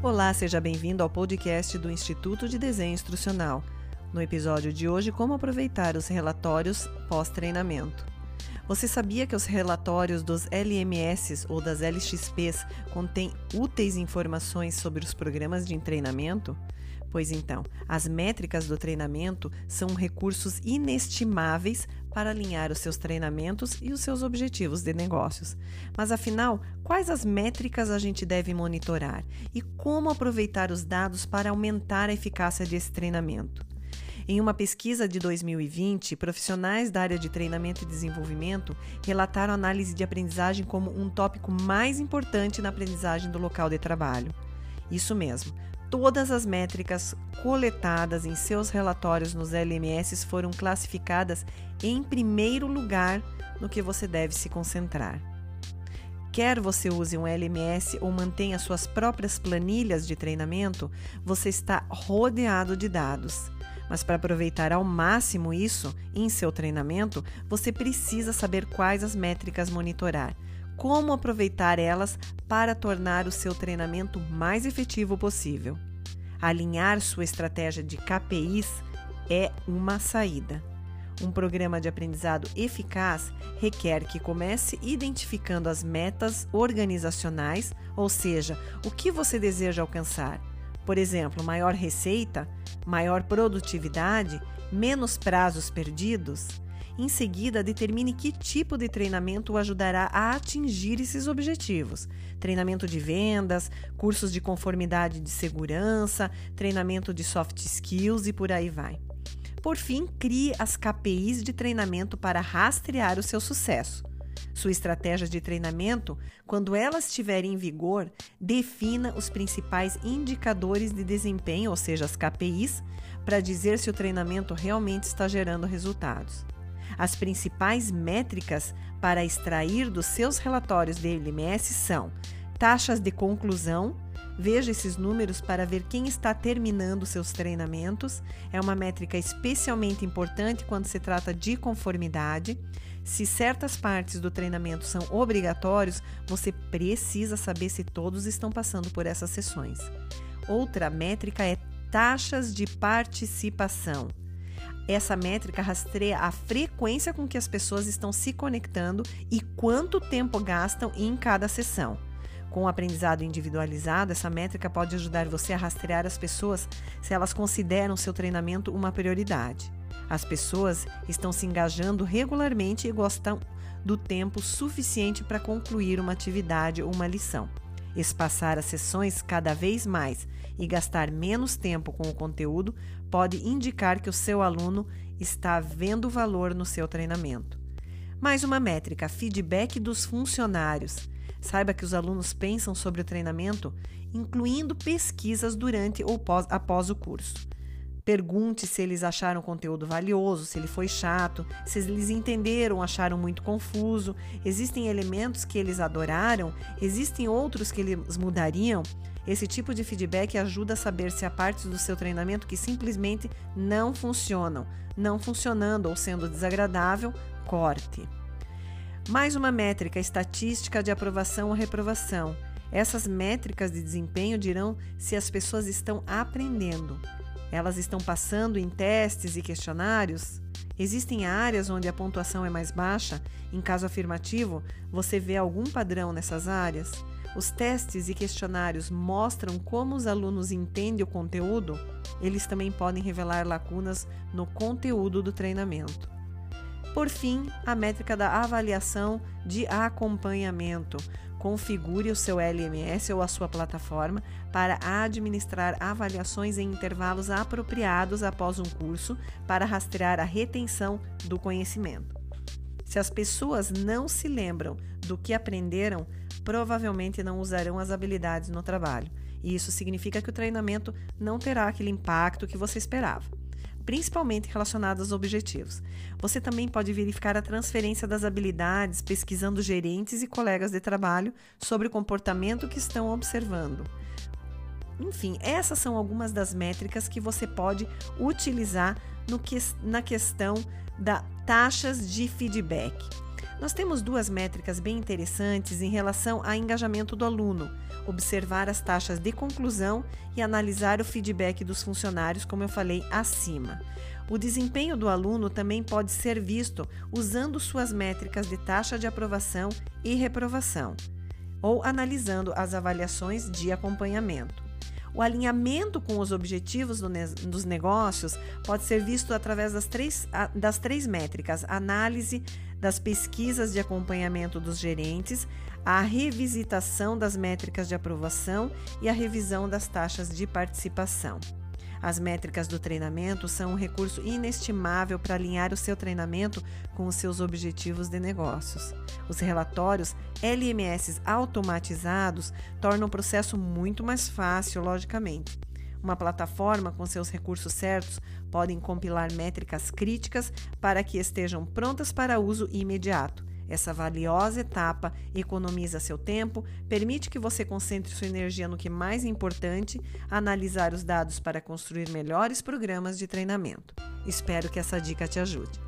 Olá, seja bem-vindo ao podcast do Instituto de Desenho Instrucional. No episódio de hoje, como aproveitar os relatórios pós-treinamento. Você sabia que os relatórios dos LMS ou das LXPs contêm úteis informações sobre os programas de treinamento? Pois então, as métricas do treinamento são recursos inestimáveis para alinhar os seus treinamentos e os seus objetivos de negócios. Mas afinal, quais as métricas a gente deve monitorar e como aproveitar os dados para aumentar a eficácia desse treinamento? Em uma pesquisa de 2020, profissionais da área de treinamento e desenvolvimento relataram análise de aprendizagem como um tópico mais importante na aprendizagem do local de trabalho. Isso mesmo, Todas as métricas coletadas em seus relatórios nos LMS foram classificadas em primeiro lugar no que você deve se concentrar. Quer você use um LMS ou mantenha suas próprias planilhas de treinamento, você está rodeado de dados. Mas para aproveitar ao máximo isso em seu treinamento, você precisa saber quais as métricas monitorar como aproveitar elas para tornar o seu treinamento mais efetivo possível. Alinhar sua estratégia de KPIs é uma saída. Um programa de aprendizado eficaz requer que comece identificando as metas organizacionais, ou seja, o que você deseja alcançar. Por exemplo, maior receita, maior produtividade, menos prazos perdidos. Em seguida, determine que tipo de treinamento o ajudará a atingir esses objetivos. Treinamento de vendas, cursos de conformidade de segurança, treinamento de soft skills e por aí vai. Por fim, crie as KPIs de treinamento para rastrear o seu sucesso. Sua estratégia de treinamento, quando ela estiver em vigor, defina os principais indicadores de desempenho, ou seja, as KPIs, para dizer se o treinamento realmente está gerando resultados. As principais métricas para extrair dos seus relatórios de LMS são taxas de conclusão. Veja esses números para ver quem está terminando seus treinamentos. É uma métrica especialmente importante quando se trata de conformidade. Se certas partes do treinamento são obrigatórios, você precisa saber se todos estão passando por essas sessões. Outra métrica é taxas de participação. Essa métrica rastreia a frequência com que as pessoas estão se conectando e quanto tempo gastam em cada sessão. Com o aprendizado individualizado, essa métrica pode ajudar você a rastrear as pessoas se elas consideram seu treinamento uma prioridade. As pessoas estão se engajando regularmente e gostam do tempo suficiente para concluir uma atividade ou uma lição. Espaçar as sessões cada vez mais e gastar menos tempo com o conteúdo pode indicar que o seu aluno está vendo valor no seu treinamento. Mais uma métrica: feedback dos funcionários. Saiba que os alunos pensam sobre o treinamento, incluindo pesquisas durante ou pós, após o curso. Pergunte se eles acharam o conteúdo valioso, se ele foi chato, se eles entenderam, acharam muito confuso. Existem elementos que eles adoraram, existem outros que eles mudariam. Esse tipo de feedback ajuda a saber se há partes do seu treinamento que simplesmente não funcionam. Não funcionando ou sendo desagradável, corte. Mais uma métrica estatística de aprovação ou reprovação. Essas métricas de desempenho dirão se as pessoas estão aprendendo. Elas estão passando em testes e questionários? Existem áreas onde a pontuação é mais baixa? Em caso afirmativo, você vê algum padrão nessas áreas? Os testes e questionários mostram como os alunos entendem o conteúdo, eles também podem revelar lacunas no conteúdo do treinamento. Por fim, a métrica da avaliação de acompanhamento. Configure o seu LMS ou a sua plataforma para administrar avaliações em intervalos apropriados após um curso para rastrear a retenção do conhecimento. Se as pessoas não se lembram do que aprenderam, provavelmente não usarão as habilidades no trabalho. E isso significa que o treinamento não terá aquele impacto que você esperava, principalmente relacionado aos objetivos. Você também pode verificar a transferência das habilidades pesquisando gerentes e colegas de trabalho sobre o comportamento que estão observando. Enfim, essas são algumas das métricas que você pode utilizar no que, na questão da taxas de feedback. Nós temos duas métricas bem interessantes em relação ao engajamento do aluno: observar as taxas de conclusão e analisar o feedback dos funcionários, como eu falei acima. O desempenho do aluno também pode ser visto usando suas métricas de taxa de aprovação e reprovação, ou analisando as avaliações de acompanhamento. O alinhamento com os objetivos do ne dos negócios pode ser visto através das três, das três métricas: análise das pesquisas de acompanhamento dos gerentes, a revisitação das métricas de aprovação e a revisão das taxas de participação. As métricas do treinamento são um recurso inestimável para alinhar o seu treinamento com os seus objetivos de negócios. Os relatórios LMS automatizados tornam o processo muito mais fácil, logicamente. Uma plataforma com seus recursos certos podem compilar métricas críticas para que estejam prontas para uso imediato. Essa valiosa etapa economiza seu tempo, permite que você concentre sua energia no que é mais importante, analisar os dados para construir melhores programas de treinamento. Espero que essa dica te ajude.